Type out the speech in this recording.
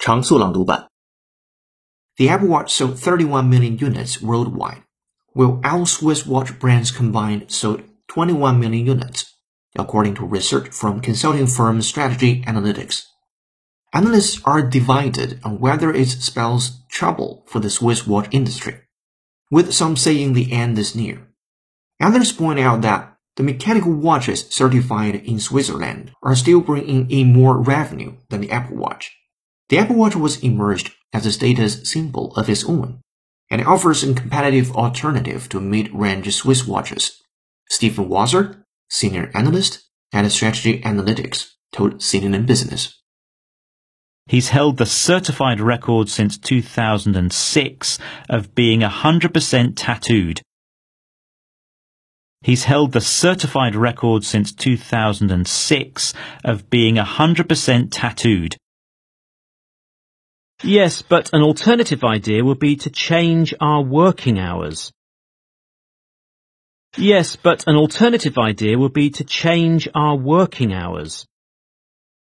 长速朗读版。The Apple Watch sold 31 million units worldwide, while all Swiss watch brands combined sold 21 million units, according to research from consulting firm Strategy Analytics. Analysts are divided on whether it spells trouble for the Swiss watch industry, with some saying the end is near. Others point out that the mechanical watches certified in Switzerland are still bringing in more revenue than the Apple Watch. The Apple Watch was emerged as a status symbol of its own, and offers a competitive alternative to mid-range Swiss watches. Steven Waltzer, senior analyst at Strategy Analytics, told CNN Business. He's held the certified record since 2006 of being 100% tattooed. He's held the certified record since 2006 of being 100% tattooed. Yes, but an alternative idea would be to change our working hours. Yes, but an alternative idea would be to change our working hours.